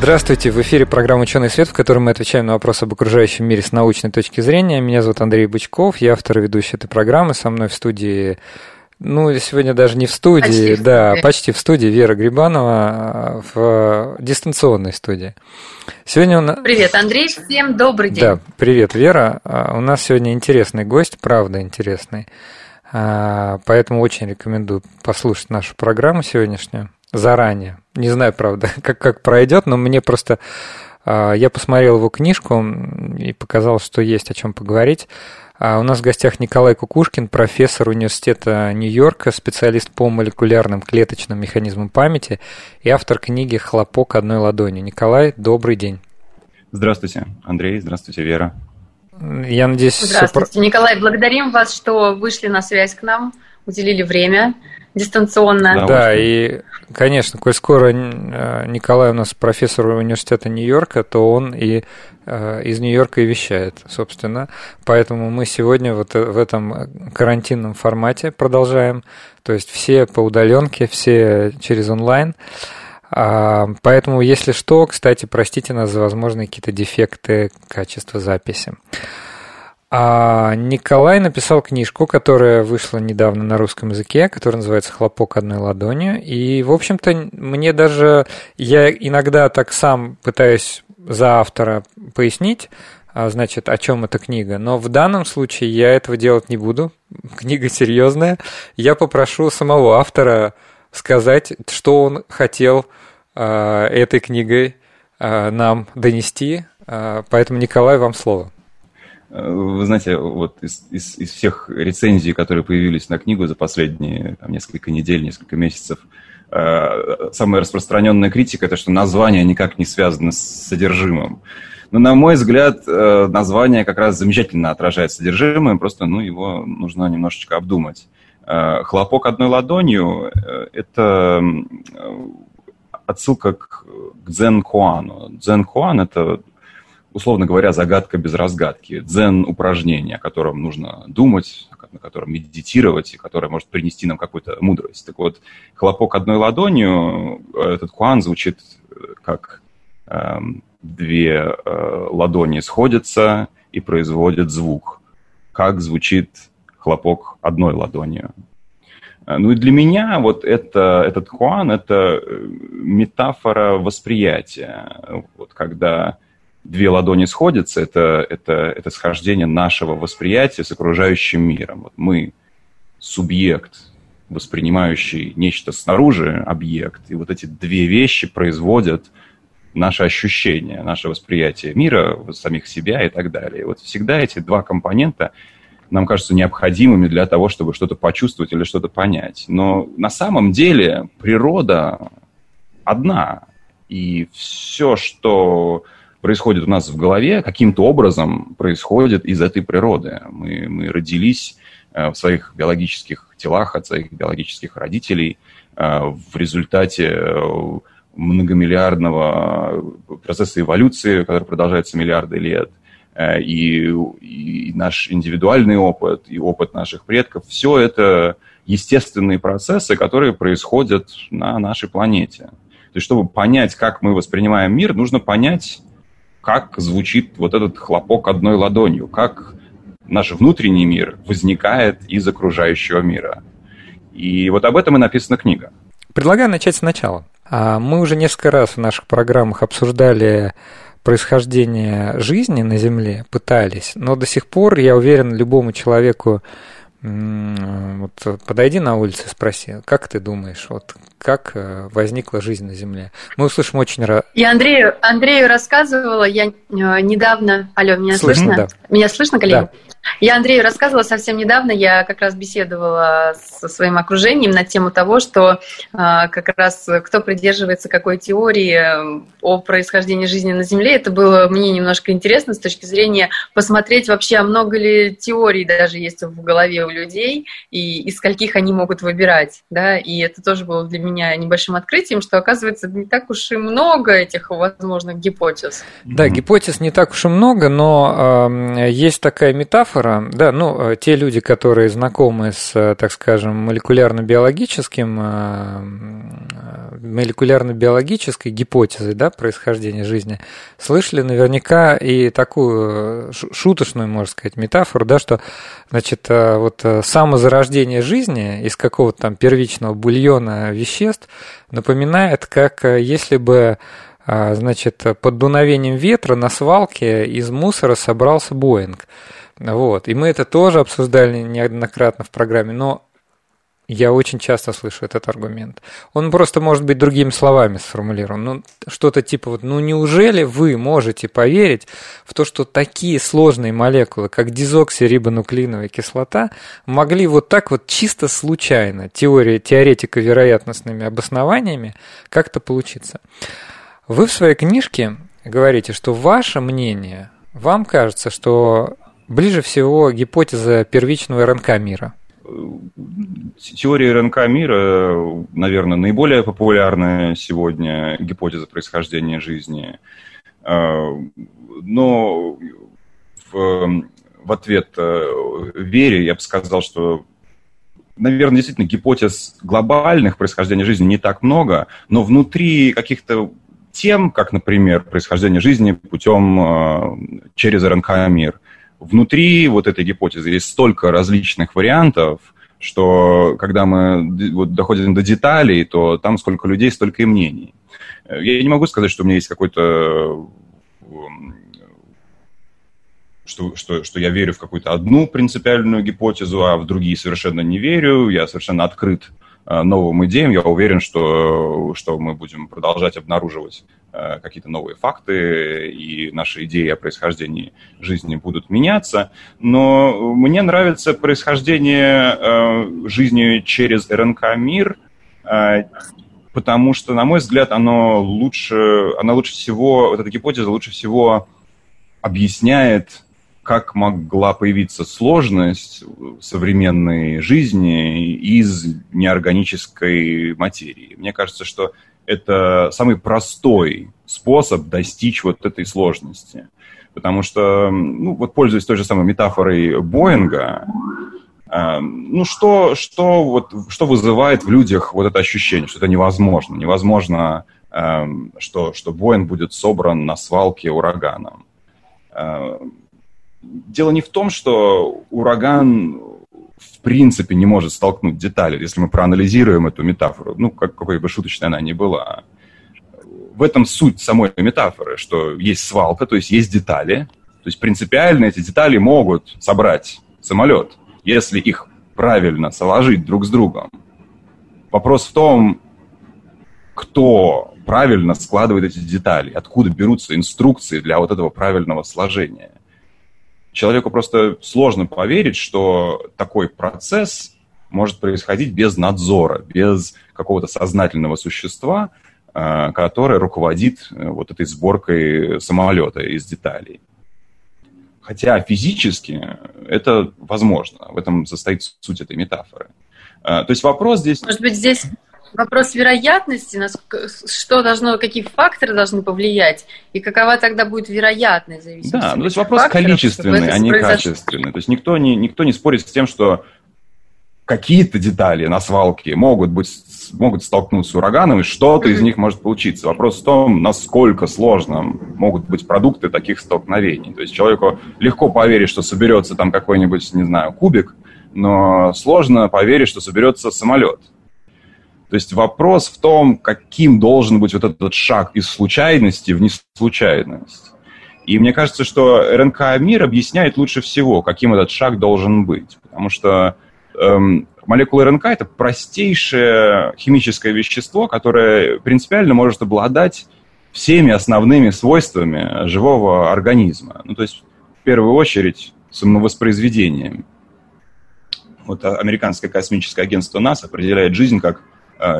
Здравствуйте, в эфире программа «Ученый свет», в которой мы отвечаем на вопросы об окружающем мире с научной точки зрения. Меня зовут Андрей Бычков, я автор и ведущий этой программы. Со мной в студии, ну, сегодня даже не в студии, почти да, в почти в студии Вера Грибанова а, в дистанционной студии. Сегодня у нас... Привет, Андрей, всем добрый день. Да, привет, Вера. А, у нас сегодня интересный гость, правда интересный. А, поэтому очень рекомендую послушать нашу программу сегодняшнюю заранее. Не знаю, правда, как, как пройдет, но мне просто... А, я посмотрел его книжку и показал, что есть о чем поговорить. А у нас в гостях Николай Кукушкин, профессор университета Нью-Йорка, специалист по молекулярным клеточным механизмам памяти и автор книги «Хлопок одной ладонью». Николай, добрый день. Здравствуйте, Андрей, здравствуйте, Вера. Я надеюсь... Здравствуйте, все... Николай, благодарим вас, что вышли на связь к нам, уделили время дистанционно. Да, и, конечно, коль скоро э, Николай у нас профессор университета Нью-Йорка, то он и э, из Нью-Йорка и вещает, собственно. Поэтому мы сегодня вот в этом карантинном формате продолжаем. То есть все по удаленке, все через онлайн. А, поэтому, если что, кстати, простите нас за возможные какие-то дефекты качества записи. А Николай написал книжку, которая вышла недавно на русском языке, которая называется «Хлопок одной ладонью». И, в общем-то, мне даже... Я иногда так сам пытаюсь за автора пояснить, а, значит, о чем эта книга. Но в данном случае я этого делать не буду. Книга серьезная. Я попрошу самого автора сказать, что он хотел э, этой книгой э, нам донести. Поэтому, Николай, вам слово. Вы знаете, вот из, из, из всех рецензий, которые появились на книгу за последние там, несколько недель, несколько месяцев, э, самая распространенная критика это, что название никак не связано с содержимым. Но, на мой взгляд, э, название как раз замечательно отражает содержимое, просто ну, его нужно немножечко обдумать. Э, «Хлопок одной ладонью» — это отсылка к Дзен Хуану. Дзен Хуан — это условно говоря, загадка без разгадки, дзен-упражнение, о котором нужно думать, на котором медитировать, и которое может принести нам какую-то мудрость. Так вот, хлопок одной ладонью, э, этот хуан звучит э, как э, две э, ладони сходятся и производят звук. Как звучит хлопок одной ладонью. Э, ну и для меня вот это, этот хуан – это метафора восприятия. Вот когда две ладони сходятся, это, это, это схождение нашего восприятия с окружающим миром. Вот мы субъект, воспринимающий нечто снаружи, объект, и вот эти две вещи производят наше ощущение, наше восприятие мира, самих себя и так далее. И вот всегда эти два компонента нам кажутся необходимыми для того, чтобы что-то почувствовать или что-то понять. Но на самом деле природа одна. И все, что происходит у нас в голове, каким-то образом происходит из этой природы. Мы, мы родились э, в своих биологических телах от своих биологических родителей э, в результате э, многомиллиардного процесса эволюции, который продолжается миллиарды лет, и, и наш индивидуальный опыт, и опыт наших предков, все это естественные процессы, которые происходят на нашей планете. То есть, чтобы понять, как мы воспринимаем мир, нужно понять, как звучит вот этот хлопок одной ладонью, как наш внутренний мир возникает из окружающего мира. И вот об этом и написана книга. Предлагаю начать сначала. А, мы уже несколько раз в наших программах обсуждали происхождение жизни на Земле, пытались, но до сих пор, я уверен, любому человеку вот подойди на улице и спроси, как ты думаешь, вот как э, возникла жизнь на Земле? Мы услышим очень... Я Андрею, Андрею рассказывала, я э, недавно... Алло, меня слышно? слышно? Да. Меня слышно, коллеги? Да. Я Андрею рассказывала совсем недавно, я как раз беседовала со своим окружением на тему того, что а, как раз кто придерживается какой теории э, о происхождении жизни на Земле, это было мне немножко интересно с точки зрения посмотреть вообще, а много ли теорий даже есть в голове у людей и из скольких они могут выбирать, да, и это тоже было для меня небольшим открытием, что оказывается не так уж и много этих возможных гипотез. Да, гипотез не так уж и много, но э, есть такая метафора, метафора, да, ну, э, те люди, которые знакомы с, э, так скажем, молекулярно-биологическим, э, молекулярно-биологической гипотезой, да, происхождения жизни, слышали наверняка и такую шуточную, можно сказать, метафору, да, что, значит, вот самозарождение жизни из какого-то там первичного бульона веществ напоминает, как если бы значит, под дуновением ветра на свалке из мусора собрался Боинг. Вот. И мы это тоже обсуждали неоднократно в программе, но я очень часто слышу этот аргумент. Он просто может быть другими словами сформулирован. Ну, что-то типа вот, ну неужели вы можете поверить в то, что такие сложные молекулы, как дезоксирибонуклеиновая кислота, могли вот так вот чисто случайно, теория, теоретика вероятностными обоснованиями, как-то получиться? Вы в своей книжке говорите, что ваше мнение, вам кажется, что Ближе всего гипотеза первичного РНК мира. Теория РНК мира, наверное, наиболее популярная сегодня гипотеза происхождения жизни. А, но в, в ответ э, Вере я бы сказал, что наверное, действительно, гипотез глобальных происхождения жизни не так много, но внутри каких-то тем, как, например, происхождение жизни путем э, через РНК мир, внутри вот этой гипотезы есть столько различных вариантов, что когда мы вот доходим до деталей, то там сколько людей, столько и мнений. Я не могу сказать, что у меня есть какой-то эм, что, что, что я верю в какую-то одну принципиальную гипотезу, а в другие совершенно не верю. Я совершенно открыт Э, новым идеям. Я уверен, что, что мы будем продолжать обнаруживать э, какие-то новые факты, и наши идеи о происхождении жизни будут меняться. Но мне нравится происхождение э, жизни через РНК-мир, потому что, на мой взгляд, оно лучше, оно лучше всего, вот эта гипотеза лучше всего объясняет как могла появиться сложность современной жизни из неорганической материи. Мне кажется, что это самый простой способ достичь вот этой сложности. Потому что, ну, вот пользуясь той же самой метафорой Боинга, э, ну, что, что, вот, что вызывает в людях вот это ощущение, что это невозможно? Невозможно, э, что, что Боинг будет собран на свалке ураганом. Э, дело не в том, что ураган в принципе не может столкнуть детали, если мы проанализируем эту метафору, ну, как, какой бы шуточной она ни была. В этом суть самой метафоры, что есть свалка, то есть есть детали, то есть принципиально эти детали могут собрать самолет, если их правильно соложить друг с другом. Вопрос в том, кто правильно складывает эти детали, откуда берутся инструкции для вот этого правильного сложения человеку просто сложно поверить, что такой процесс может происходить без надзора, без какого-то сознательного существа, э, которое руководит э, вот этой сборкой самолета из деталей. Хотя физически это возможно, в этом состоит суть этой метафоры. Э, то есть вопрос здесь... Может быть, здесь вопрос вероятности, что должно, какие факторы должны повлиять, и какова тогда будет вероятность зависимости. Да, ну, то есть вопрос факторов, количественный, а не произошло. качественный. То есть никто не, никто не спорит с тем, что какие-то детали на свалке могут быть могут столкнуться с ураганом, и что-то из них может получиться. Вопрос в том, насколько сложно могут быть продукты таких столкновений. То есть человеку легко поверить, что соберется там какой-нибудь, не знаю, кубик, но сложно поверить, что соберется самолет. То есть вопрос в том, каким должен быть вот этот шаг из случайности в неслучайность. И мне кажется, что РНК-мир объясняет лучше всего, каким этот шаг должен быть. Потому что эм, молекула РНК – это простейшее химическое вещество, которое принципиально может обладать всеми основными свойствами живого организма. Ну, то есть, в первую очередь, самовоспроизведением. Вот американское космическое агентство НАСА определяет жизнь как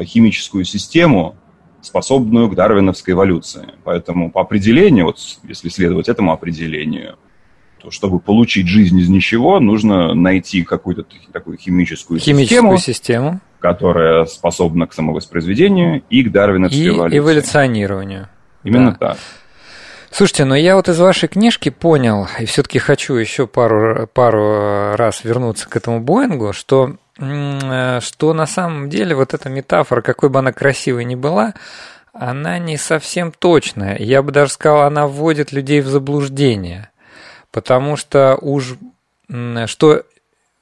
химическую систему, способную к дарвиновской эволюции. Поэтому по определению, вот если следовать этому определению, то чтобы получить жизнь из ничего, нужно найти какую-то такую химическую, химическую систему, систему, которая способна к самовоспроизведению и к дарвиновской и эволюции. эволюционированию. Именно да. так. Слушайте, но я вот из вашей книжки понял, и все-таки хочу еще пару, пару раз вернуться к этому Боингу, что, что на самом деле вот эта метафора, какой бы она красивой ни была, она не совсем точная. Я бы даже сказал, она вводит людей в заблуждение. Потому что уж что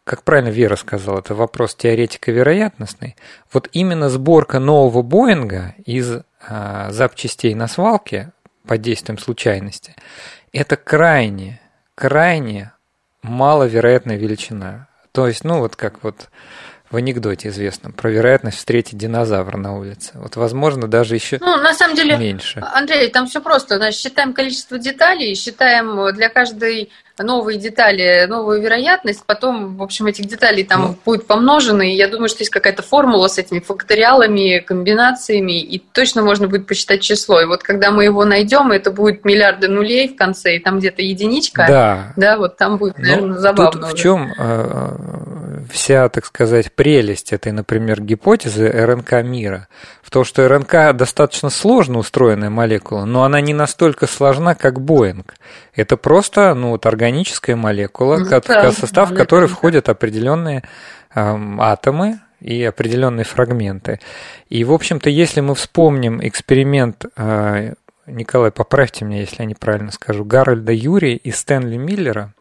как правильно Вера сказала, это вопрос теоретико-вероятностный. Вот именно сборка нового Боинга из а, запчастей на свалке под действием случайности, это крайне, крайне маловероятная величина. То есть, ну вот как вот в анекдоте известном про вероятность встретить динозавра на улице. Вот, возможно, даже еще ну, на самом деле, меньше. Андрей, там все просто. Значит, считаем количество деталей, считаем для каждой новые детали, новую вероятность, потом, в общем, этих деталей там ну. будет помножено, и я думаю, что есть какая-то формула с этими факториалами, комбинациями, и точно можно будет посчитать число. И вот когда мы его найдем, это будет миллиарды нулей в конце, и там где-то единичка, да, да вот там будет, наверное, ну, забавно. Тут в чем э, вся, так сказать, прелесть этой, например, гипотезы РНК мира? В том, что РНК достаточно сложно устроенная молекула, но она не настолько сложна, как Боинг. Это просто ну, вот органическая молекула, ну, да, состав молекула. которой входят определенные э, атомы и определенные фрагменты. И, в общем-то, если мы вспомним эксперимент э, Николай, поправьте меня, если я неправильно скажу, Гарольда Юри и Стэнли Миллера,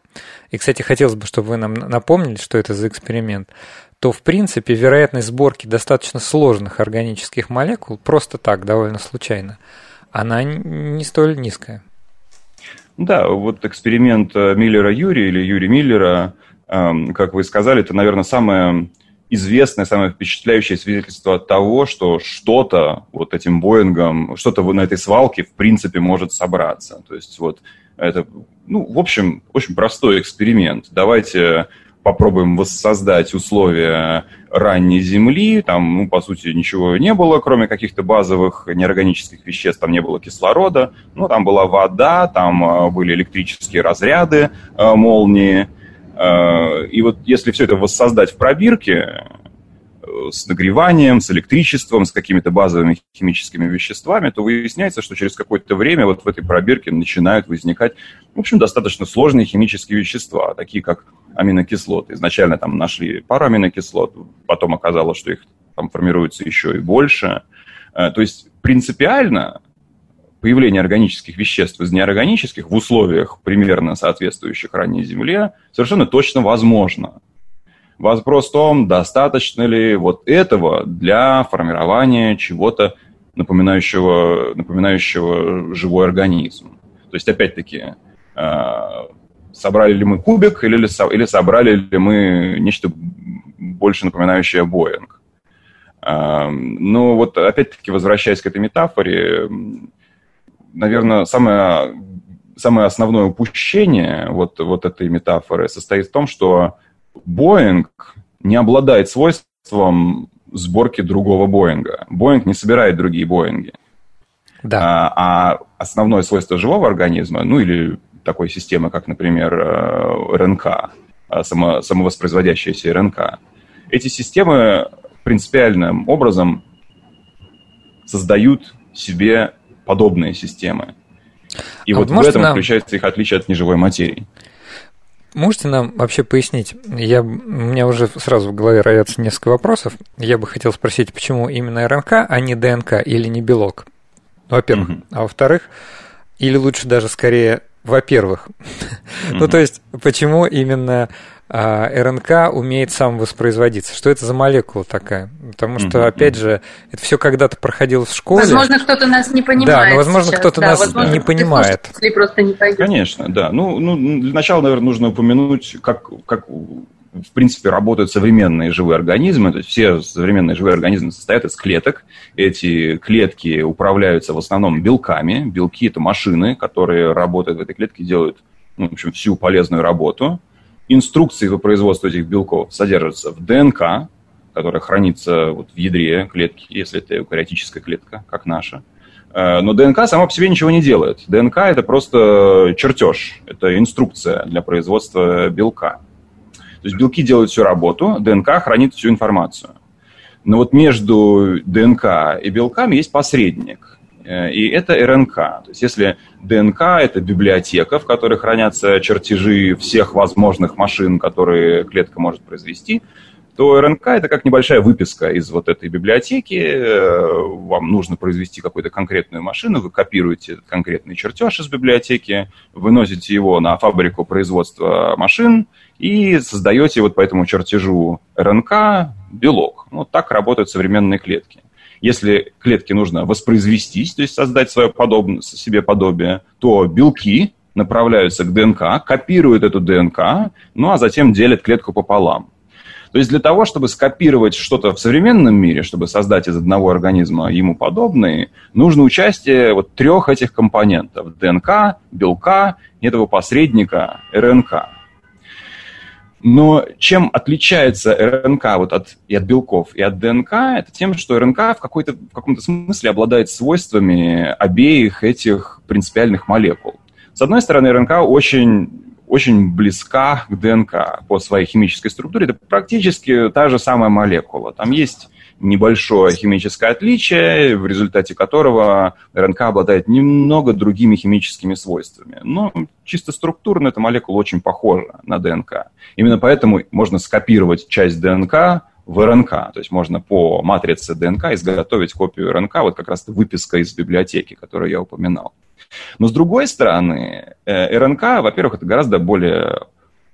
и, кстати, хотелось бы, чтобы вы нам напомнили, что это за эксперимент, то, в принципе, вероятность сборки достаточно сложных органических молекул, просто так, довольно случайно, она не столь низкая. Да, вот эксперимент э, Миллера Юри или Юри Миллера, эм, как вы сказали, это, наверное, самое известное, самое впечатляющее свидетельство того, что что-то вот этим Боингом, что-то на этой свалке в принципе может собраться. То есть вот это, ну, в общем, очень простой эксперимент. Давайте попробуем воссоздать условия ранней Земли. Там, ну, по сути, ничего не было, кроме каких-то базовых неорганических веществ. Там не было кислорода. Ну, там была вода, там э, были электрические разряды, э, молнии. Э, и вот если все это воссоздать в пробирке, с нагреванием, с электричеством, с какими-то базовыми химическими веществами, то выясняется, что через какое-то время вот в этой пробирке начинают возникать, в общем, достаточно сложные химические вещества, такие как аминокислоты. Изначально там нашли пару аминокислот, потом оказалось, что их там формируется еще и больше. Э, то есть принципиально появление органических веществ из неорганических в условиях, примерно соответствующих ранней Земле, совершенно точно возможно. Вопрос в том, достаточно ли вот этого для формирования чего-то напоминающего, напоминающего живой организм. То есть, опять-таки, э, собрали ли мы кубик или, или собрали ли мы нечто больше напоминающее Боинг. Э, ну вот, опять-таки, возвращаясь к этой метафоре, наверное, самое, самое основное упущение вот, вот этой метафоры состоит в том, что Боинг не обладает свойством сборки другого Боинга. Боинг не собирает другие Боинги. Да. А, а основное свойство живого организма, ну или такой системы, как, например, э, РНК, э, само, самовоспроизводящаяся РНК, эти системы принципиальным образом создают себе подобные системы. И а вот, в этом нам... заключается их отличие от неживой материи. Можете нам вообще пояснить? Я, у меня уже сразу в голове роятся несколько вопросов. Я бы хотел спросить, почему именно РНК, а не ДНК или не белок? Во-первых. Угу. А во-вторых, или лучше даже скорее, во-первых. Ну, то есть, почему именно а РНК умеет сам воспроизводиться. Что это за молекула такая? Потому что, mm-hmm. опять же, это все когда-то проходило в школе. Возможно, кто-то нас не понимает. Да, но, возможно, сейчас. кто-то да, нас возможно, не понимает. Просто не пойдет. Конечно, да. Ну, ну, для начала, наверное, нужно упомянуть, как, как в принципе, работают современные живые организмы. То есть все современные живые организмы состоят из клеток. Эти клетки управляются в основном белками. Белки – это машины, которые работают в этой клетке, делают, ну, в общем, всю полезную работу – инструкции по производству этих белков содержатся в ДНК, которая хранится вот в ядре клетки, если это эукариотическая клетка, как наша. Э, но ДНК сама по себе ничего не делает. ДНК – это просто чертеж, это инструкция для производства белка. То есть белки делают всю работу, ДНК хранит всю информацию. Но вот между ДНК и белками есть посредник. Э, и это РНК. То есть если ДНК – это библиотека, в которой хранятся чертежи всех возможных машин, которые клетка может произвести, то РНК это как небольшая выписка из вот этой библиотеки. Э, вам нужно произвести какую-то конкретную машину, вы копируете этот конкретный чертеж из библиотеки, выносите его на фабрику производства машин и создаете вот по этому чертежу РНК белок. Вот так работают современные клетки. Если клетке нужно воспроизвестись, то есть создать свое подобное, себе подобие, то белки направляются к ДНК, копируют эту ДНК, ну а затем делят клетку пополам. То есть для того, чтобы скопировать что-то в современном мире, чтобы создать из одного организма ему подобные, нужно участие вот трех этих компонентов – ДНК, белка, этого посредника РНК. Но чем отличается РНК вот от, и от белков, и от ДНК, это тем, что РНК в, какой-то, в каком-то смысле обладает свойствами обеих этих принципиальных молекул. С одной стороны, РНК очень очень близка к ДНК по своей химической структуре. Это практически та же самая молекула. Там есть небольшое химическое отличие, в результате которого РНК обладает немного другими химическими свойствами. Но чисто структурно эта молекула очень похожа на ДНК. Именно поэтому можно скопировать часть ДНК в РНК. То есть можно по матрице ДНК изготовить копию РНК, вот как раз выписка из библиотеки, которую я упоминал. Но с другой стороны, э, РНК, во-первых, это гораздо более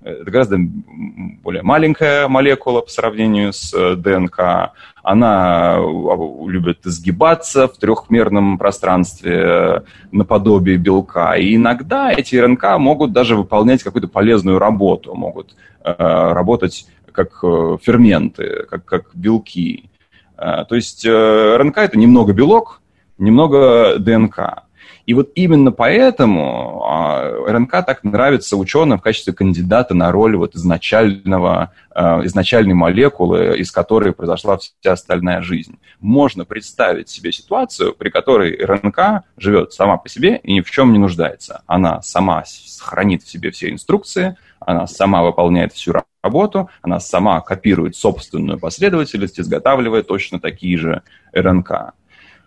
это гораздо более маленькая молекула по сравнению с э, ДНК. Она а, любит сгибаться в трехмерном пространстве э, наподобие белка. И иногда эти РНК могут даже выполнять какую-то полезную работу, могут э, работать как ферменты, как, как белки. То есть РНК это немного белок, немного ДНК. И вот именно поэтому а, РНК так нравится ученым в качестве кандидата на роль вот изначального, а, изначальной молекулы, из которой произошла вся остальная жизнь. Можно представить себе ситуацию, при которой РНК живет сама по себе и ни в чем не нуждается. Она сама хранит в себе все инструкции, она сама выполняет всю работу, она сама копирует собственную последовательность, изготавливая точно такие же РНК.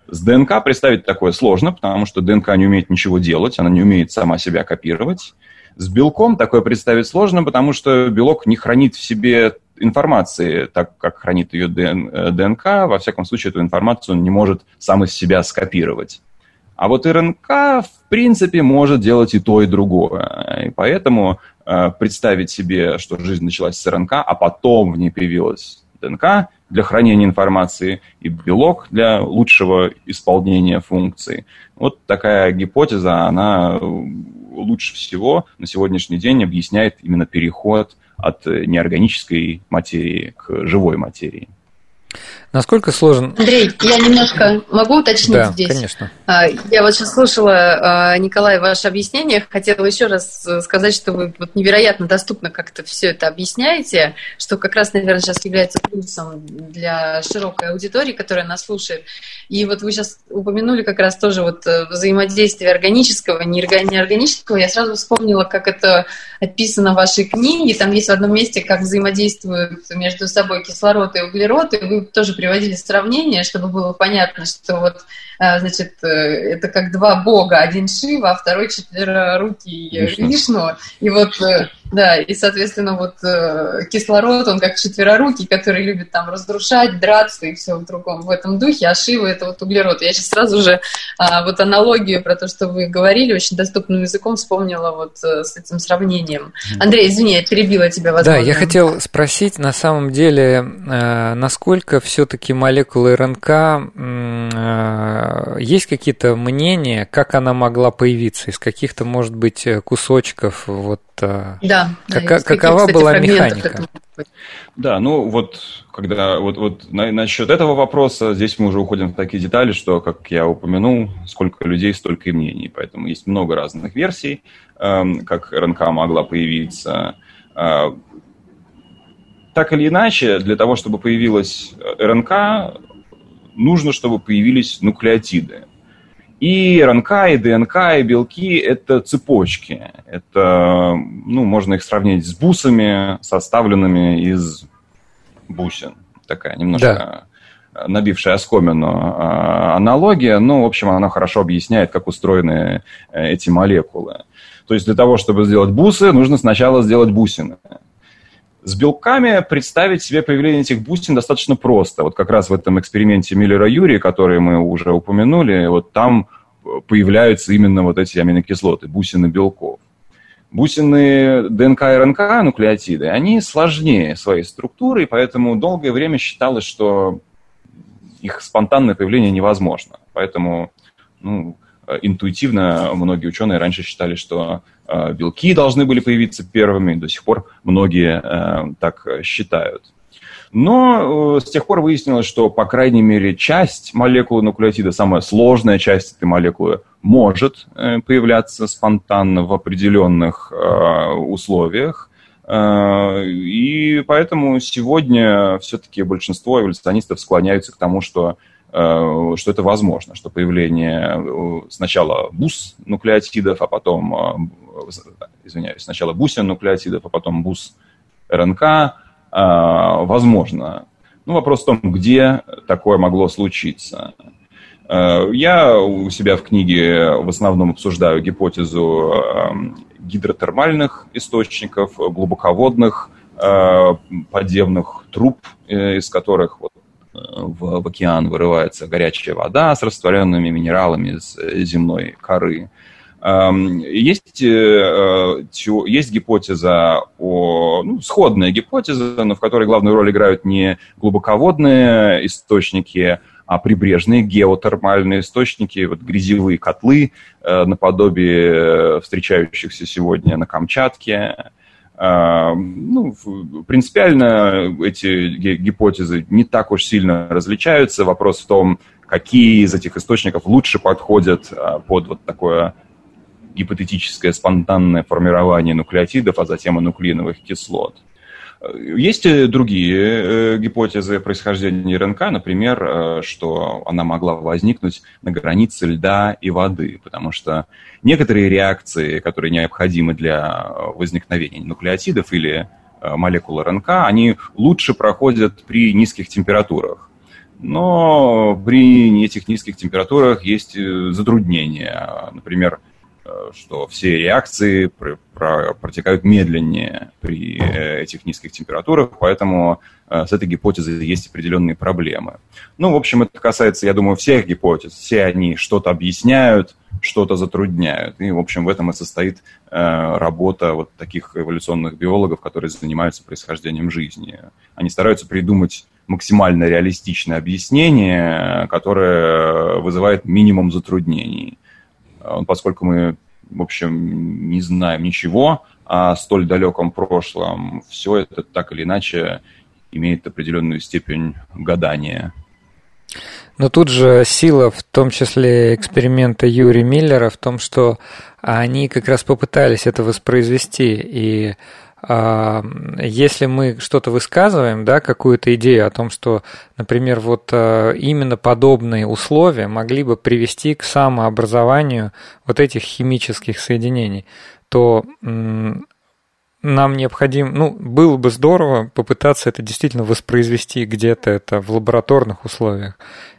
С ДНК представить такое сложно, потому что ДНК не умеет ничего делать, она не умеет сама себя копировать. С белком такое представить сложно, потому что белок не хранит в себе информации, так как хранит ее ДНК. Во всяком случае, эту информацию он не может сам из себя скопировать. А вот РНК, в принципе, может делать и то, и другое. И поэтому э, представить себе, что жизнь началась с РНК, а потом в ней появилась ДНК для хранения информации и белок для лучшего исполнения функций. Вот такая гипотеза, она лучше всего на сегодняшний день объясняет именно переход от неорганической материи к живой материи. Насколько сложен... Андрей, я немножко могу уточнить да, здесь? конечно. А, я вот сейчас слушала, а, Николай, ваше объяснение. Хотела еще раз сказать, что вы вот невероятно доступно как-то все это объясняете, что как раз, наверное, сейчас является плюсом для широкой аудитории, которая нас слушает. И вот вы сейчас упомянули как раз тоже вот э, взаимодействие органического, неорганического. Я сразу вспомнила, как это описано в вашей книге. Там есть в одном месте, как взаимодействуют между собой кислород и углерод, и вы тоже приводили сравнение, чтобы было понятно, что вот значит, э, это как два бога, один Шива, а второй четверорукий Вишну. И вот, э, да, и, соответственно, вот э, кислород, он как четверорукий, который любит там разрушать, драться и все в другом в этом духе, а Шива это вот углерод. Я сейчас сразу же а, вот аналогию про то, что вы говорили, очень доступным языком вспомнила вот с этим сравнением. Андрей, извини, я перебила тебя, возможно. Да, я хотел спросить, на самом деле, насколько все-таки молекулы РНК есть какие-то мнения, как она могла появиться? Из каких-то, может быть, кусочков? Вот, э, да, как, да какова кстати, была механика? Да, ну вот, когда вот, вот на, насчет этого вопроса, здесь мы уже уходим в такие детали, что, как я упомянул, сколько людей, столько и мнений. Поэтому есть много разных версий, эм, как РНК могла появиться. Так или иначе, для того, чтобы появилась РНК, нужно, чтобы появились нуклеотиды. И РНК, и ДНК, и белки – это цепочки. Это, ну, можно их сравнить с бусами, составленными из бусин. Такая немножко да. набившая оскомину а, аналогия. Ну, в общем, она хорошо объясняет, как устроены э, эти молекулы. То есть для того, чтобы сделать бусы, нужно сначала сделать бусины. С белками представить себе появление этих бусин достаточно просто. Вот как раз в этом эксперименте Миллера-Юри, который мы уже упомянули, вот там появляются именно вот эти аминокислоты, бусины белков. Бусины ДНК и РНК, нуклеотиды, они сложнее своей структуры, и поэтому долгое время считалось, что их спонтанное появление невозможно. Поэтому ну, интуитивно многие ученые раньше считали, что Э, белки должны были появиться первыми, до сих пор многие э, так считают. Но э, с тех пор выяснилось, что, по крайней мере, часть молекулы нуклеотида, самая сложная часть этой молекулы, может появляться спонтанно в определенных условиях. И поэтому сегодня все-таки большинство эволюционистов склоняются к тому, что что это возможно, что появление сначала бус нуклеотидов, а потом извиняюсь, сначала бусин нуклеотидов, а потом бус РНК, возможно. Ну, вопрос в том, где такое могло случиться. Я у себя в книге в основном обсуждаю гипотезу гидротермальных источников, глубоководных подземных труб, э, из которых вот э, в, в океан вырывается горячая вода с растворенными минералами из э, земной коры. Есть, э, есть гипотеза, о, ну, сходная гипотеза, но в которой главную роль играют не глубоководные источники, а прибрежные геотермальные источники, вот грязевые котлы, э, наподобие встречающихся сегодня на Камчатке. Ну, принципиально эти гипотезы не так уж сильно различаются. Вопрос в том, какие из этих источников лучше подходят а, под вот такое гипотетическое спонтанное формирование нуклеотидов, а затем и нуклеиновых кислот. Есть другие э, гипотезы происхождения РНК, например, э, что она могла возникнуть на границе льда и воды, потому что некоторые реакции, которые необходимы для возникновения нуклеотидов или э, молекул РНК, они лучше проходят при низких температурах. Но при этих низких температурах есть затруднения. Например, Э, что все реакции протекают медленнее при э, этих низких температурах, поэтому э, с этой гипотезой есть определенные проблемы. Ну, в общем, это касается, я думаю, всех гипотез. Все они что-то объясняют, что-то затрудняют. И, в общем, в этом и состоит работа вот таких эволюционных биологов, которые занимаются происхождением жизни. Они стараются придумать максимально реалистичное объяснение, которое вызывает минимум затруднений. Поскольку мы, в общем, не знаем ничего о столь далеком прошлом, все это так или иначе имеет определенную степень гадания. Но тут же сила, в том числе эксперимента Юри Миллера, в том, что они как раз попытались это воспроизвести, и если мы что-то высказываем, да, какую-то идею о том, что, например, вот а, именно подобные условия могли бы привести к самообразованию вот этих химических соединений, то нам необходимо, ну, было бы здорово попытаться это действительно воспроизвести где-то это в лабораторных условиях.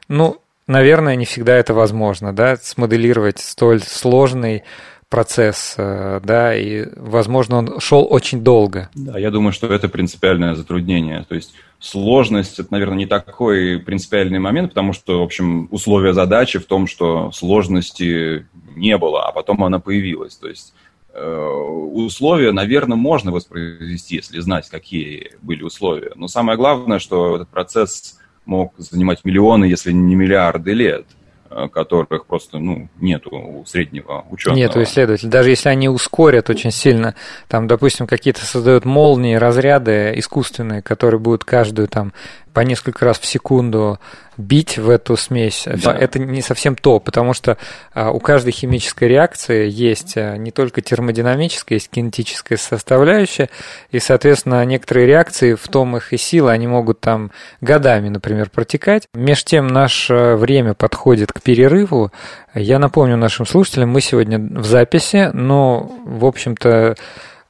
Ну, наверное, не всегда это возможно, да, смоделировать столь сложный процесс, э, да, и, возможно, он шел очень долго. Да, я думаю, что это принципиальное затруднение. То есть сложность – это, наверное, не такой принципиальный момент, потому что, в общем, условие задачи в том, что сложности не было, а потом она появилась. То есть э, условия, наверное, можно воспроизвести, если знать, какие были условия. Но самое главное, что этот процесс мог занимать миллионы, если не миллиарды лет. Э, которых просто ну, нету у среднего ученого. Нету исследователей. Даже если они ускорят очень сильно, там, допустим, какие-то создают молнии, разряды искусственные, которые будут каждую там по несколько раз в секунду бить в эту смесь, да. это не совсем то, потому что а, у каждой химической реакции есть а, не только термодинамическая, есть кинетическая составляющая, и, соответственно, некоторые реакции, в том их и сила, они могут там годами, например, протекать. Меж тем, наше время подходит к перерыву. Я напомню нашим слушателям, мы сегодня в записи, но, в общем-то,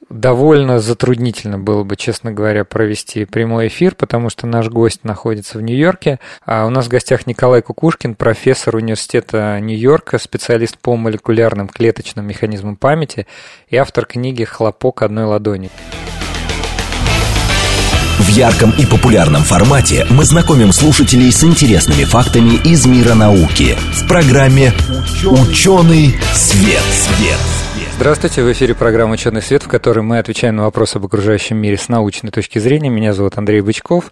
довольно затруднительно было бы, честно говоря, провести прямой эфир, потому что наш гость находится в Нью-Йорке. А у нас в гостях Николай Кукушкин, профессор университета Нью-Йорка, специалист по молекулярным клеточным механизмам памяти и автор книги «Хлопок одной ладони». В ярком и популярном формате мы знакомим слушателей с интересными фактами из мира науки в программе «Ученый свет». свет. Здравствуйте, в эфире программа «Ученый свет», в которой мы отвечаем на вопросы об окружающем мире с научной точки зрения. Меня зовут Андрей Бычков.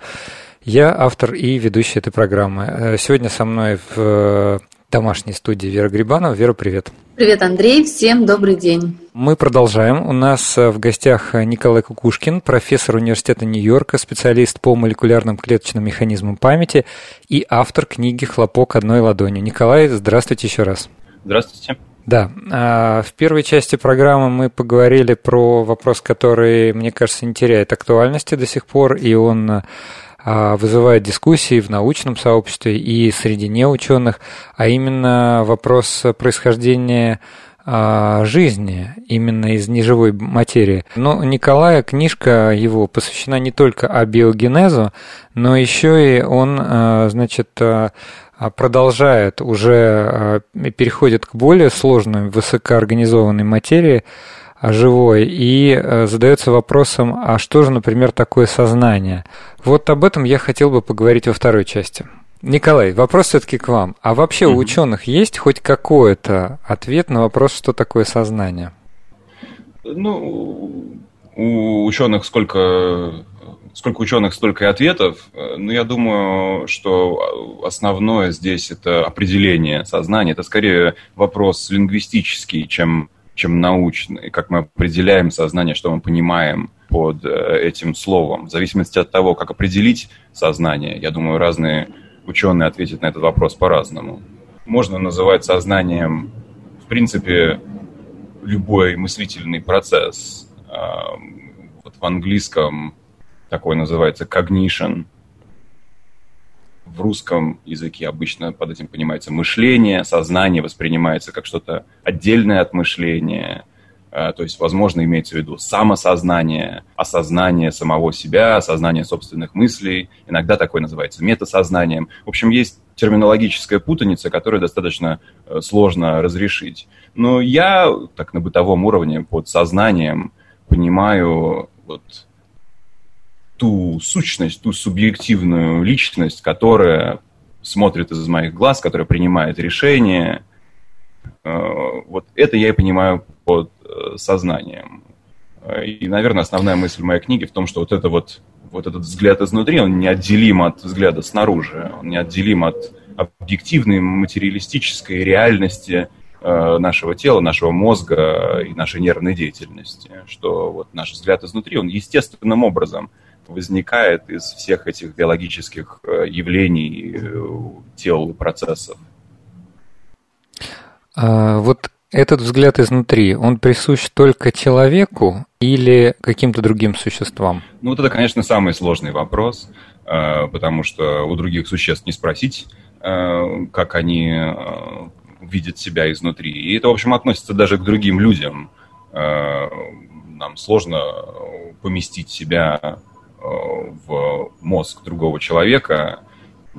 Я автор и ведущий этой программы. Э, сегодня со мной в домашней студии Вера Грибанова. Вера, привет. Привет, Андрей. Всем добрый день. Мы продолжаем. У нас э, в гостях Николай Кукушкин, профессор университета Нью-Йорка, специалист по молекулярным клеточным механизмам памяти и автор книги «Хлопок одной ладонью». Николай, здравствуйте еще раз. Здравствуйте. Да, а, в первой части программы мы поговорили про вопрос, который, мне кажется, не теряет актуальности до сих пор, и он а, вызывает дискуссии в научном сообществе и среди неученых, а именно вопрос происхождения а, жизни именно из неживой материи. Но Николая книжка его посвящена не только абиогенезу, но еще и он, значит, а, продолжает уже, а, переходит к более сложной, высокоорганизованной материи, а, живой, и задается вопросом, а что же, например, такое сознание? Вот об этом я хотел бы поговорить во второй части. Николай, вопрос все-таки к вам. А вообще у ученых есть хоть какой-то ответ на вопрос, что такое сознание? Ну, у ученых сколько сколько ученых, столько и ответов. Э, но я думаю, что основное здесь это определение сознания. Это скорее вопрос лингвистический, чем, чем научный. Как мы определяем сознание, что мы понимаем под э, этим словом. В зависимости от того, как определить сознание, я думаю, разные ученые ответят на этот вопрос по-разному. Можно называть сознанием, в принципе, любой мыслительный процесс. Вот в английском такой называется cognition. В русском языке обычно под этим понимается мышление, сознание воспринимается как что-то отдельное от мышления. А, то есть, возможно, имеется в виду самосознание, осознание самого себя, осознание собственных мыслей. Иногда такое называется метасознанием. В общем, есть терминологическая путаница, которую достаточно э, сложно разрешить. Но я так на бытовом уровне под сознанием понимаю вот ту сущность, ту субъективную личность, которая смотрит из моих глаз, которая принимает решения. Э, вот это я и понимаю под э, сознанием. И, наверное, основная мысль моей книги в том, что вот это вот, вот этот взгляд изнутри, он неотделим от взгляда снаружи, он неотделим от объективной материалистической реальности э, нашего тела, нашего мозга и нашей нервной деятельности, что вот наш взгляд изнутри, он естественным образом возникает из всех этих биологических э, явлений, э, тел и процессов. А, вот этот взгляд изнутри, он присущ только человеку или каким-то другим существам? Ну, вот это, конечно, самый сложный вопрос, э, потому что у других существ не спросить, как они видят себя изнутри. И это, в общем, относится даже к другим людям. Нам сложно поместить себя в мозг другого человека,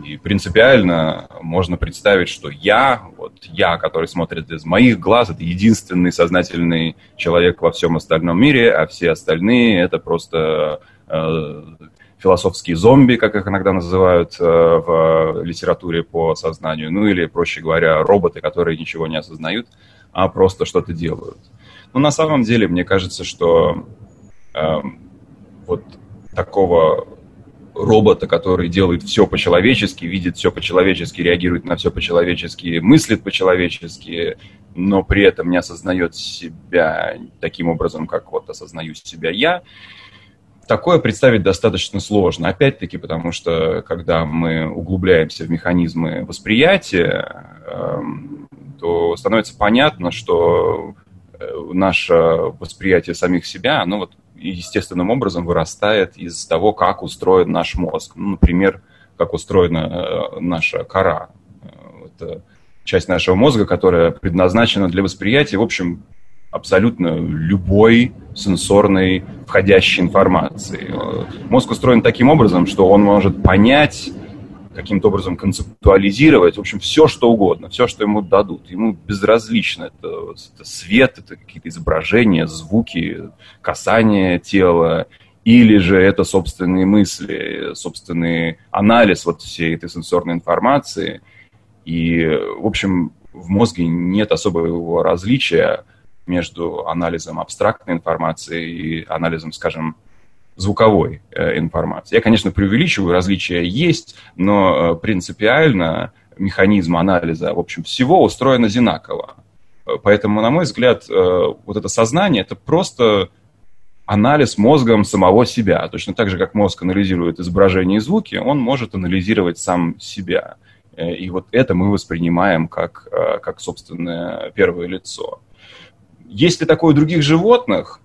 и принципиально можно представить, что я, вот я, который смотрит из моих глаз, это единственный сознательный человек во всем остальном мире, а все остальные это просто э, философские зомби, как их иногда называют э, в литературе по сознанию, ну или, проще говоря, роботы, которые ничего не осознают, а просто что-то делают. Но на самом деле, мне кажется, что э, вот такого робота, который делает все по-человечески, видит все по-человечески, реагирует на все по-человечески, мыслит по-человечески, но при этом не осознает себя таким образом, как вот осознаю себя я, такое представить достаточно сложно. Опять-таки, потому что когда мы углубляемся в механизмы восприятия, эм, то становится понятно, что э, наше восприятие самих себя, оно вот естественным образом вырастает из того, как устроен наш мозг. Ну, например, как устроена э, наша кора. Э, это часть нашего мозга, которая предназначена для восприятия, в общем, абсолютно любой сенсорной входящей информации. Мозг устроен таким образом, что он может понять каким-то образом концептуализировать, в общем, все, что угодно, все, что ему дадут. Ему безразлично. Это, это свет, это какие-то изображения, звуки, касание тела, или же это собственные мысли, собственный анализ вот всей этой сенсорной информации. И, в общем, в мозге нет особого различия между анализом абстрактной информации и анализом, скажем, звуковой э, информации. Я, конечно, преувеличиваю, различия есть, но э, принципиально механизм анализа, в общем, всего устроен одинаково. Поэтому, на мой взгляд, э, вот это сознание – это просто анализ мозгом самого себя. Точно так же, как мозг анализирует изображения и звуки, он может анализировать сам себя. И вот это мы воспринимаем как, как собственное первое лицо. Есть ли такое у других животных?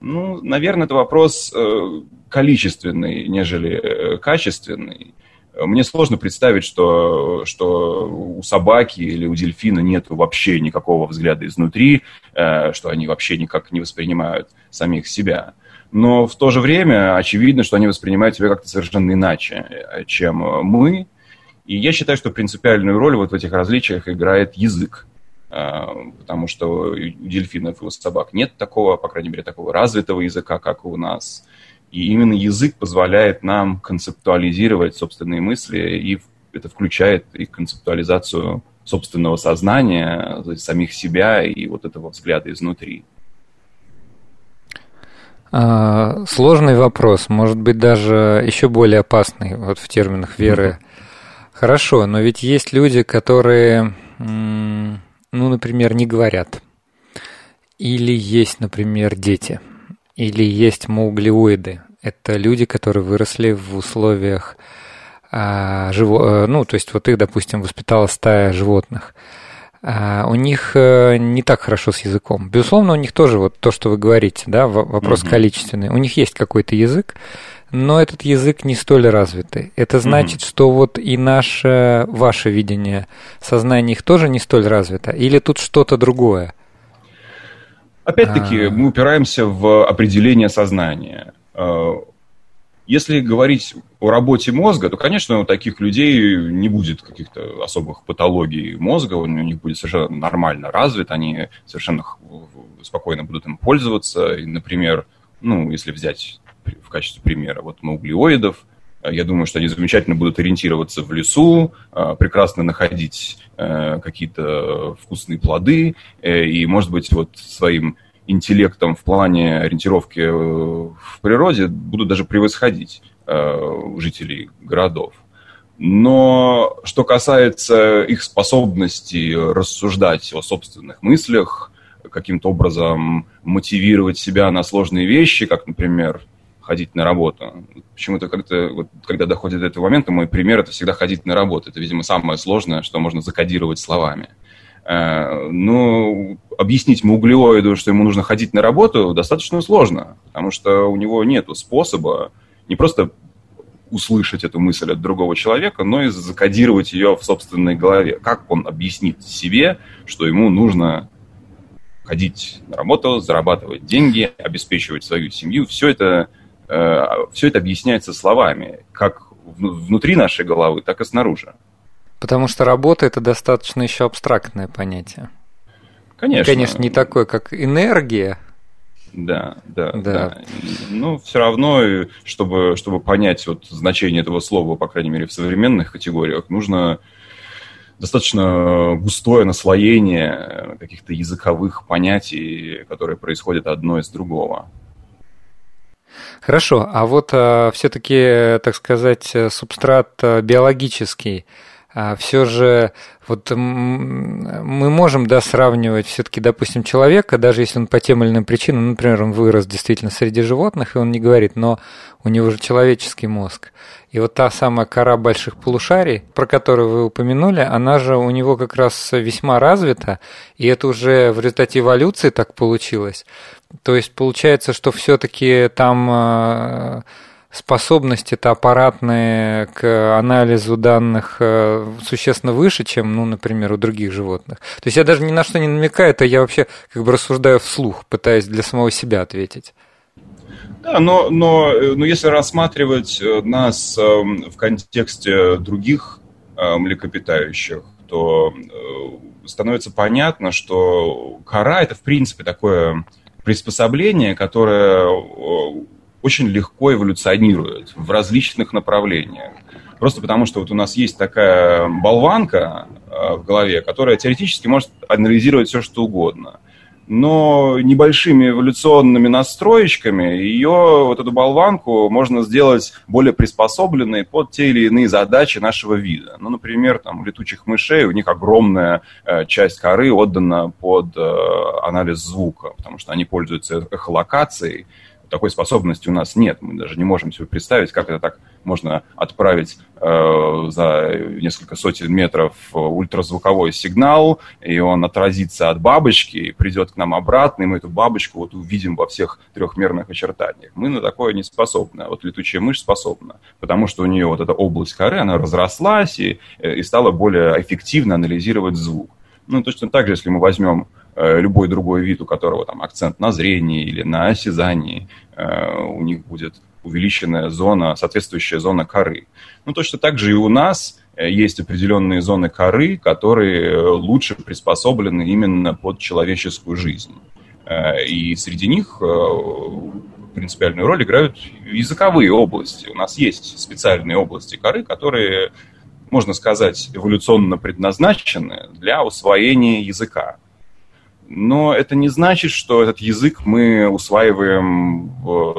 Ну, наверное, это вопрос э, количественный, нежели э, качественный. Мне сложно представить, что, что у собаки или у дельфина нет вообще никакого взгляда изнутри, э, что они вообще никак не воспринимают самих себя. Но в то же время очевидно, что они воспринимают себя как-то совершенно иначе, чем мы. И я считаю, что принципиальную роль вот в этих различиях играет язык. А, потому что у дельфинов и у собак нет такого, по крайней мере, такого развитого языка, как у нас. И именно язык позволяет нам концептуализировать собственные мысли, и это включает и концептуализацию собственного сознания, самих себя и вот этого взгляда изнутри. А, сложный вопрос, может быть, даже еще более опасный вот в терминах веры. Хорошо, но ведь есть люди, которые ну, например, не говорят. Или есть, например, дети. Или есть мауглиоиды. Это люди, которые выросли в условиях а, живо... Э, ну, то есть вот их, допустим, воспитала стая животных. А, у них э, не так хорошо с языком. Безусловно, у них тоже вот то, что вы говорите, да, вопрос угу. количественный. У них есть какой-то язык, но этот язык не столь развитый. Это значит, mm-hmm. что вот и наше, ваше видение сознания их тоже не столь развито? Или тут что-то другое? Опять-таки, а... мы упираемся в определение сознания. А, если говорить о работе мозга, то, конечно, у таких людей не будет каких-то особых патологий мозга, у них будет совершенно нормально развит, они совершенно спокойно будут им пользоваться. И, например, ну, если взять в качестве примера. Вот углеоидов. Э, я думаю, что они замечательно будут ориентироваться в лесу, э, прекрасно находить э, какие-то вкусные плоды и, может быть, вот своим интеллектом в плане ориентировки в природе будут даже превосходить жителей городов. Но что касается их способности рассуждать о собственных мыслях, каким-то образом мотивировать себя на сложные вещи, как, например, ходить на работу. Почему-то как-то, вот, когда доходит до этого момента, мой пример – это всегда ходить на работу. Это, видимо, самое сложное, что можно закодировать словами. Э, ну, объяснить углеоиду, что ему нужно ходить на работу, достаточно сложно, потому что у него нет способа не просто услышать эту мысль от другого человека, но и закодировать ее в собственной голове. Как он объяснит себе, что ему нужно ходить на работу, зарабатывать деньги, обеспечивать свою семью. Все это все это объясняется словами, как внутри нашей головы, так и снаружи. Потому что работа это достаточно еще абстрактное понятие. Конечно. Конечно, не такое, как энергия. Да, да, да. да. Но ну, все равно, чтобы, чтобы понять вот значение этого слова, по крайней мере, в современных категориях, нужно достаточно густое наслоение каких-то языковых понятий, которые происходят одно из другого. Хорошо, а вот а, все-таки, так сказать, субстрат а, биологический, все же вот мы можем, да, сравнивать все-таки, допустим, человека, даже если он по тем или иным причинам, например, он вырос действительно среди животных, и он не говорит, но у него же человеческий мозг. И вот та самая кора больших полушарий, про которую вы упомянули, она же у него как раз весьма развита, и это уже в результате эволюции так получилось. То есть получается, что все-таки там а, способности-то аппаратные к анализу данных э, существенно выше, чем, ну, например, у других животных. То есть я даже ни на что не намекаю, это я вообще как бы рассуждаю вслух, пытаясь для самого себя ответить. Да, но, но, но если рассматривать э, нас эм, в контексте других э, млекопитающих, то становится понятно, что кора – это, в принципе, такое приспособление, которое очень легко эволюционирует в различных направлениях. Просто потому, что вот у нас есть такая болванка э, в голове, которая теоретически может анализировать все, что угодно. Но небольшими эволюционными настроечками ее, вот эту болванку, можно сделать более приспособленной под те или иные задачи нашего вида. Ну, например, там, летучих мышей у них огромная э, часть коры отдана под э, анализ звука, потому что они пользуются эхолокацией, такой способности у нас нет. Мы даже не можем себе представить, как это так можно отправить э, за несколько сотен метров ультразвуковой сигнал, и он отразится от бабочки и придет к нам обратно, и мы эту бабочку вот увидим во всех трехмерных очертаниях. Мы на такое не способны, а вот летучая мышь способна, потому что у нее вот эта область коры, она разрослась и, э, и стала более эффективно анализировать звук. Ну, точно так же, если мы возьмем Э, любой другой вид, у которого там акцент на зрении или на осязании, э, у них будет увеличенная зона, соответствующая зона коры. Ну, точно так же и у нас э, есть определенные зоны коры, которые лучше приспособлены именно под человеческую жизнь. И среди них принципиальную роль играют языковые области. У нас есть специальные области коры, которые, можно сказать, эволюционно предназначены для усвоения языка но это не значит, что этот язык мы усваиваем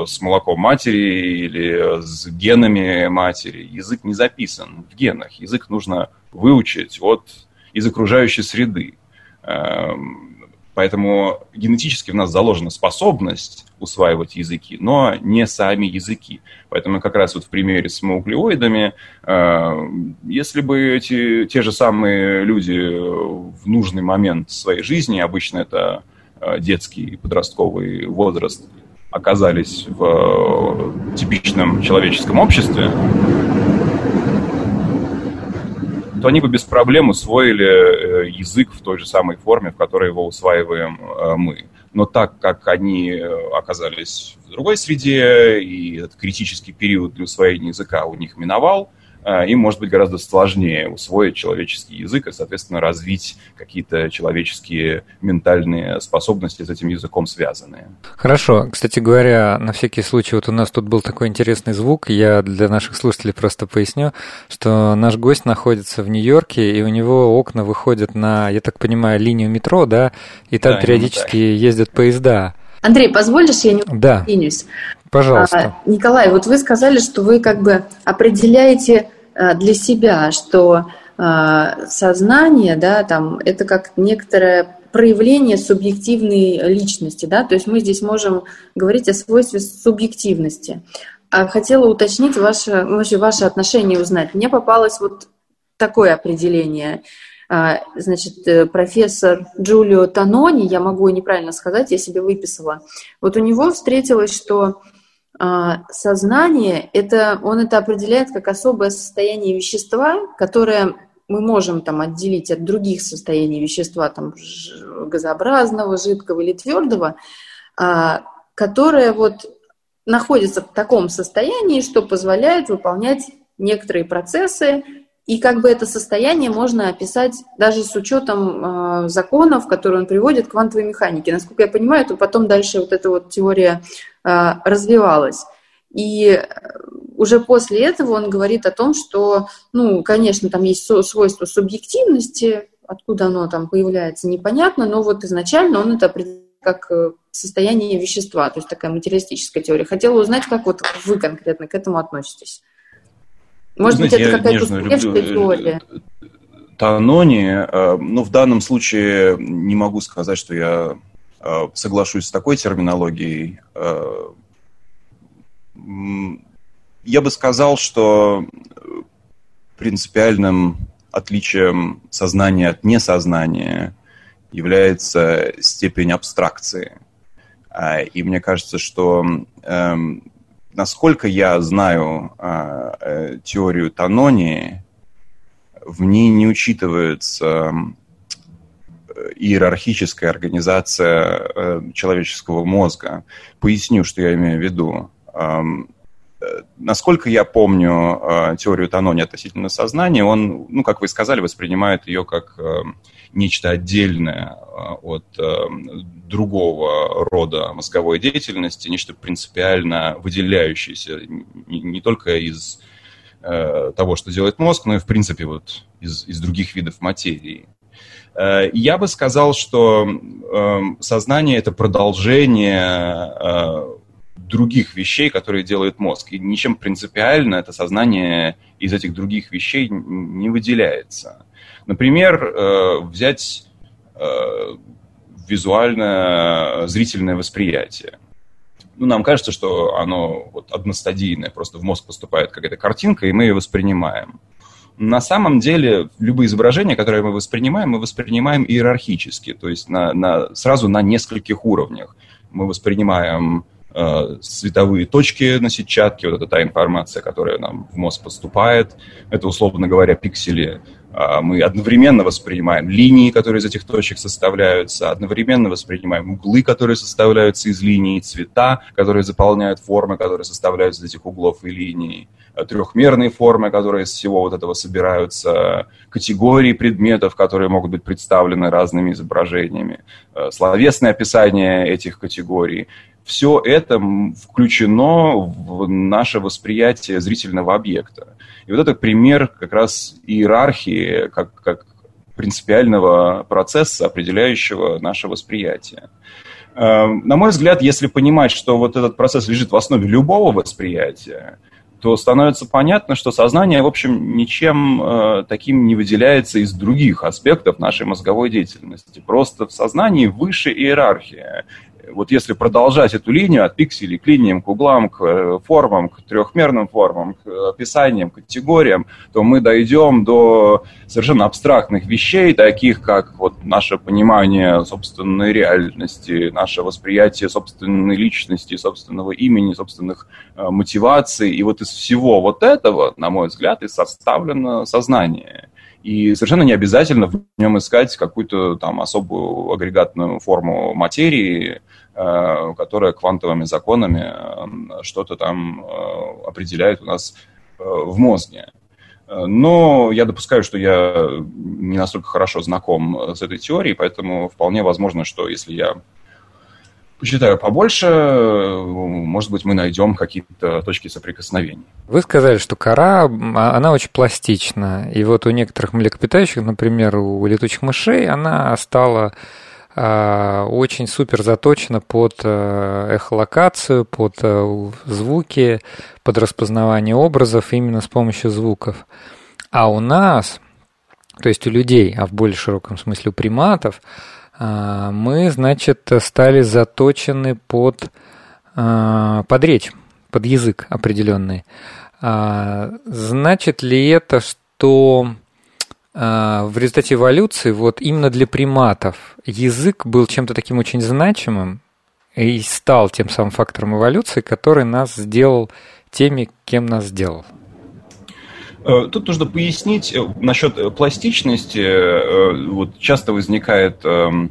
с молоком матери или с генами матери. Язык не записан в генах. Язык нужно выучить от, из окружающей среды. Поэтому генетически в нас заложена способность усваивать языки, но не сами языки. Поэтому как раз вот в примере с мауглеоидами, э, если бы эти, те же самые люди в нужный момент своей жизни, обычно это э, детский подростковый возраст, оказались в э, типичном человеческом обществе, то они бы без проблем усвоили э, язык в той же самой форме, в которой его усваиваем э, мы. Но так как они э, оказались в другой среде, и этот критический период для усвоения языка у них миновал, им может быть гораздо сложнее усвоить человеческий язык и, соответственно, развить какие-то человеческие ментальные способности с этим языком связанные. Хорошо. Кстати говоря, на всякий случай, вот у нас тут был такой интересный звук. Я для наших слушателей просто поясню, что наш гость находится в Нью-Йорке, и у него окна выходят на, я так понимаю, линию метро, да, и там да, периодически ездят поезда. Андрей, позволишь, я не да. Пожалуйста. А, Николай, вот вы сказали, что вы как бы определяете а, для себя, что а, сознание, да, там, это как некоторое проявление субъективной личности, да, то есть мы здесь можем говорить о свойстве субъективности. А хотела уточнить ваше, вообще ваше отношение узнать. Мне попалось вот такое определение. Значит, э, профессор Джулио Танони, я могу неправильно сказать, я себе выписала. Вот у него встретилось, что сознание, это, он это определяет как особое состояние вещества, которое мы можем там отделить от других состояний вещества, там газообразного, жидкого или твердого, а, которое вот находится в таком состоянии, что позволяет выполнять некоторые процессы, и как бы это состояние можно описать даже с учетом э, законов, которые он приводит к квантовой механике. Насколько я понимаю, то потом дальше вот эта вот теория развивалась. И э, уже после этого он говорит о том, что, ну, конечно, там есть свойство субъективности, откуда оно там появляется, непонятно, но вот изначально он это определяет как э, состояние вещества, то есть такая материалистическая теория. Хотела узнать, как вот вы конкретно к этому относитесь. Может Знаете, быть, это какая-то успешная теория? Танони, ну, в данном случае не могу сказать, что я соглашусь с такой терминологией. Я бы сказал, что принципиальным отличием сознания от несознания является степень абстракции. А, и мне кажется, что эм, насколько я знаю э, теорию Танонии, в ней не учитывается э, иерархическая организация э, человеческого мозга. Поясню, что я имею в виду. Эм, насколько я помню э, теорию Танони относительно сознания, он, ну, как вы сказали, воспринимает ее как э, нечто отдельное э, от другого рода мозговой деятельности, нечто принципиально выделяющееся не только из того, что делает мозг, но и, в принципе, вот из, из других видов материи. Я бы сказал, что сознание – это продолжение других вещей, которые делает мозг. И ничем принципиально это сознание из этих других вещей не выделяется. Например, э, взять э, визуальное зрительное восприятие. Ну, нам кажется, что оно вот одностадийное, просто в мозг поступает какая-то картинка, и мы ее воспринимаем. На самом деле, любые изображения, которые мы воспринимаем, мы воспринимаем иерархически, то есть на, на, сразу на нескольких уровнях. Мы воспринимаем Э, световые точки на сетчатке, вот это та информация, которая нам в мозг поступает, это, условно говоря, пиксели. А, мы одновременно воспринимаем линии, которые из этих точек составляются, одновременно воспринимаем углы, которые составляются из линий, цвета, которые заполняют формы, которые составляются из этих углов и линий, э, трехмерные формы, которые из всего вот этого собираются, категории предметов, которые могут быть представлены разными изображениями, э, словесное описание этих категорий все это включено в наше восприятие зрительного объекта. И вот это пример как раз иерархии, как, как принципиального процесса, определяющего наше восприятие. Эм, на мой взгляд, если понимать, что вот этот процесс лежит в основе любого восприятия, то становится понятно, что сознание, в общем, ничем э, таким не выделяется из других аспектов нашей мозговой деятельности. Просто в сознании выше иерархия вот если продолжать эту линию от пикселей к линиям, к углам, к э, формам, к трехмерным формам, к описаниям, категориям, то мы дойдем до совершенно абстрактных вещей, таких как вот наше понимание собственной реальности, наше восприятие собственной личности, собственного имени, собственных э, мотиваций. И вот из всего вот этого, на мой взгляд, и составлено сознание. И совершенно не обязательно в нем искать какую-то там особую агрегатную форму материи, э, которая квантовыми законами э, что-то там э, определяет у нас в мозге. Но я допускаю, что я не настолько хорошо знаком с этой теорией, поэтому вполне возможно, что если я почитаю побольше, может быть, мы найдем какие-то точки соприкосновения. Вы сказали, что кора, а, она очень пластична. И вот у некоторых млекопитающих, например, у летучих мышей, она стала а, очень супер заточена под а, эхолокацию, под звуки, под распознавание образов именно с помощью звуков. А у нас, то есть у людей, а в более широком смысле у приматов, мы, значит, стали заточены под, а, под речь, под язык определенный. А, значит ли это, что в результате эволюции вот именно для приматов язык был чем-то таким очень значимым и стал тем самым фактором эволюции, который нас сделал теми, кем нас сделал? Э, тут нужно пояснить э, насчет э, пластичности. Вот часто возникает эм,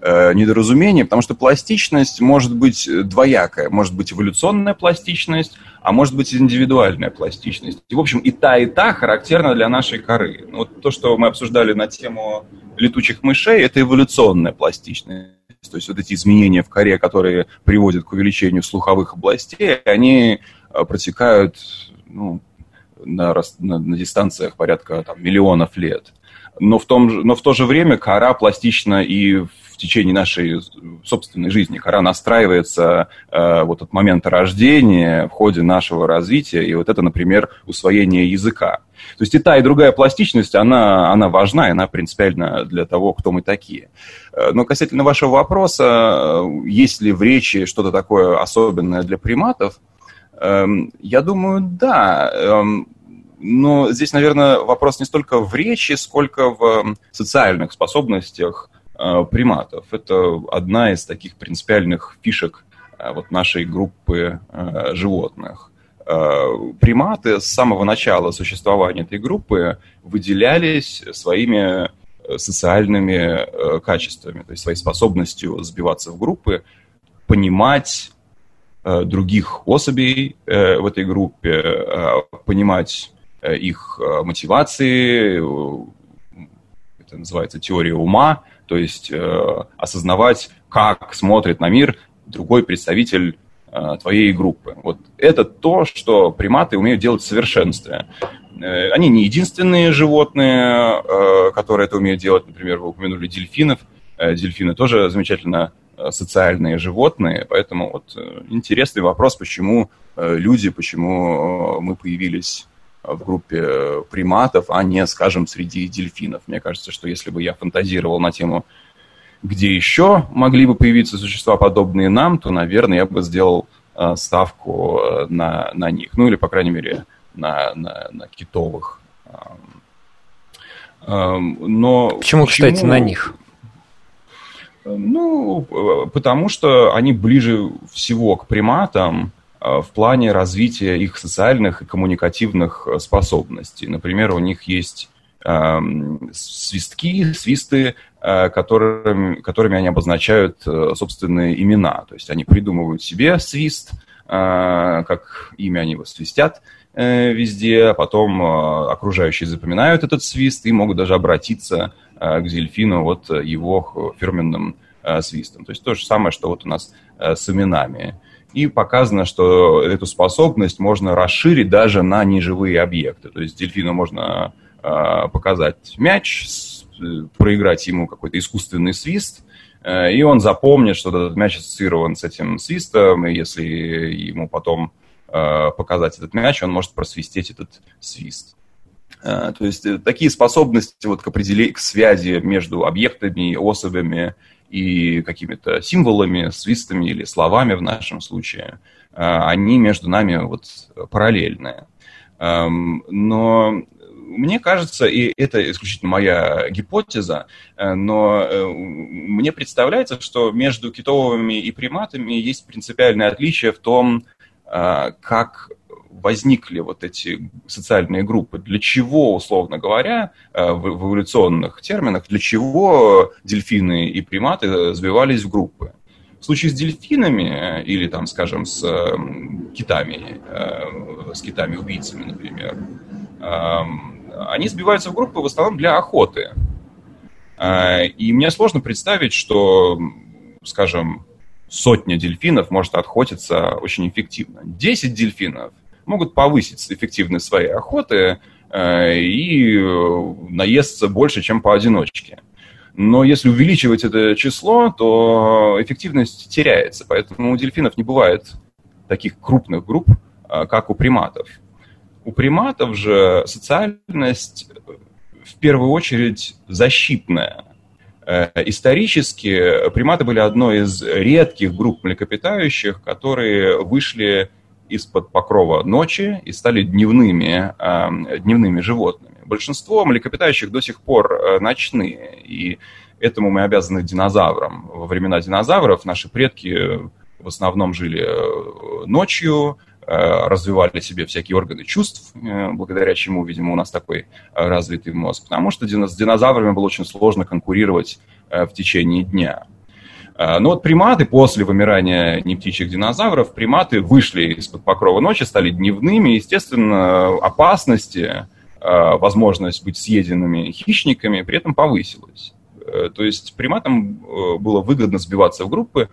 недоразумение, потому что пластичность может быть двоякая. Может быть эволюционная пластичность, а может быть индивидуальная пластичность. И, в общем, и та, и та характерна для нашей коры. Вот то, что мы обсуждали на тему летучих мышей, это эволюционная пластичность. То есть вот эти изменения в коре, которые приводят к увеличению слуховых областей, они протекают ну, на, на, на дистанциях порядка там, миллионов лет. но в, том, но в то же время кора пластична и в течение нашей собственной жизни. Кора настраивается э, вот от момента рождения, в ходе нашего развития, и вот это, например, усвоение языка. То есть и та, и другая пластичность, она, она важна, она принципиальна для того, кто мы такие. Э, но касательно вашего вопроса, э, есть ли в речи что-то такое особенное для приматов, я думаю, да. Эм, но здесь, наверное, вопрос не столько в речи, сколько в социальных способностях э, приматов. Это одна из таких принципиальных фишек э, вот нашей группы э, животных. Приматы с самого начала существования этой группы выделялись своими социальными качествами, то есть своей способностью сбиваться в группы, понимать других особей в этой группе, понимать Э, их э, мотивации, э, это называется теория ума, то есть осознавать, как смотрит на мир другой представитель твоей группы. Вот это то, что приматы умеют делать в совершенстве. Они не единственные животные, которые это умеют делать. Например, вы упомянули дельфинов. Дельфины тоже замечательно социальные животные, поэтому вот интересный вопрос, почему люди, почему мы появились в группе приматов, а не, скажем, среди дельфинов. Мне кажется, что если бы я фантазировал на тему, где еще могли бы появиться существа, подобные нам, то, наверное, я бы сделал э, ставку э, на, на них. Ну, или, по крайней мере, на, на, на китовых. Но почему, почему, кстати, на них? Ну, э, потому что они ближе всего к приматам, Э, в плане развития их социальных и коммуникативных э, способностей. Например, у них есть эм, свистки, свисты, которыми, которыми они обозначают собственные имена. То есть они придумывают себе свист, как имя они его свистят везде, а потом окружающие запоминают этот свист и могут даже обратиться к дельфину вот его фирменным свистом. То есть то же самое, что вот у нас с именами и показано, что эту способность можно расширить даже на неживые объекты. То есть дельфину можно э, показать мяч, проиграть ему какой-то искусственный свист, э, и он запомнит, что этот мяч ассоциирован с этим свистом, и если ему потом э, показать этот мяч, он может просвистеть этот свист. То есть такие способности вот к определению, к связи между объектами, особями и какими-то символами, свистами или словами в нашем случае, а, они между нами вот параллельные. Но мне кажется, и это исключительно моя гипотеза, э, но э, мне представляется, что между китовыми и приматами есть принципиальное отличие в том, как возникли вот эти социальные группы? Для чего, условно говоря, э, в эволюционных терминах, для чего дельфины и приматы сбивались в группы? В случае с дельфинами э, или, там, скажем, с китами, э, с китами-убийцами, например, они сбиваются в группы в основном для охоты. И мне сложно представить, что, скажем, сотня дельфинов может охотиться очень эффективно. Десять дельфинов могут повысить эффективность своей охоты э, и э, наесться больше, чем поодиночке. Но если увеличивать это число, то эффективность теряется. Поэтому у дельфинов не бывает таких крупных групп, э, как у приматов. У приматов же социальность в первую очередь защитная. Исторически приматы были одной из редких групп млекопитающих, которые вышли из-под покрова ночи и стали дневными, э, дневными животными. Большинство млекопитающих до сих пор э, ночные, и этому мы обязаны динозаврам. Во времена динозавров наши предки в основном жили э, ночью, развивали себе всякие органы чувств, благодаря чему, видимо, у нас такой развитый мозг. Потому что с динозаврами было очень сложно конкурировать в течение дня. А, Но ну вот приматы после вымирания нептичьих динозавров, приматы вышли из-под покрова ночи, стали дневными. Естественно, опасности, а, возможность быть съеденными хищниками при этом повысилась. Э, то есть приматам э, было выгодно сбиваться в группы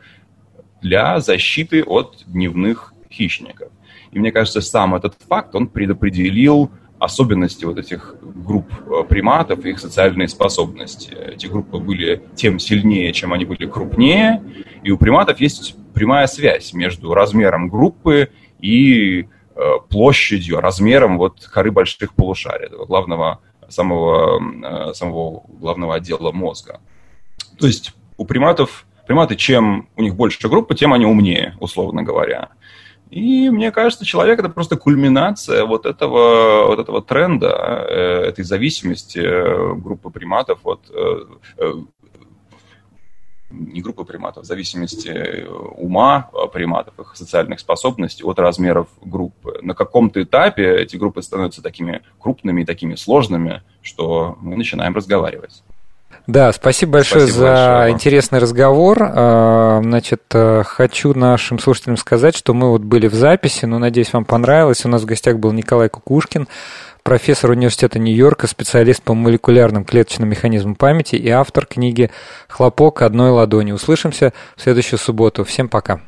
для защиты от дневных хищников. И мне кажется, сам этот факт, он предопределил особенности вот этих групп э, приматов и их социальные способности. Эти группы были тем сильнее, чем они были крупнее, и у приматов есть прямая связь между размером группы и э, площадью, размером вот коры больших полушарий, этого главного, самого, э, самого главного отдела мозга. То есть у приматов, приматы, чем у них больше группы, тем они умнее, условно говоря. И мне кажется, человек это просто кульминация вот этого, вот этого тренда, э, этой зависимости э, группы приматов от э, не группы приматов, в зависимости ума приматов, их социальных способностей от размеров группы. На каком-то этапе эти группы становятся такими крупными и такими сложными, что мы начинаем разговаривать. Да, спасибо большое спасибо за большое. интересный разговор. А, значит, э, хочу нашим слушателям сказать, что мы вот были в записи, но надеюсь, вам понравилось. У нас в гостях был Николай Кукушкин, профессор университета Нью-Йорка, специалист по молекулярным клеточным механизмам памяти и автор книги «Хлопок одной ладони». Услышимся в следующую субботу. Всем пока.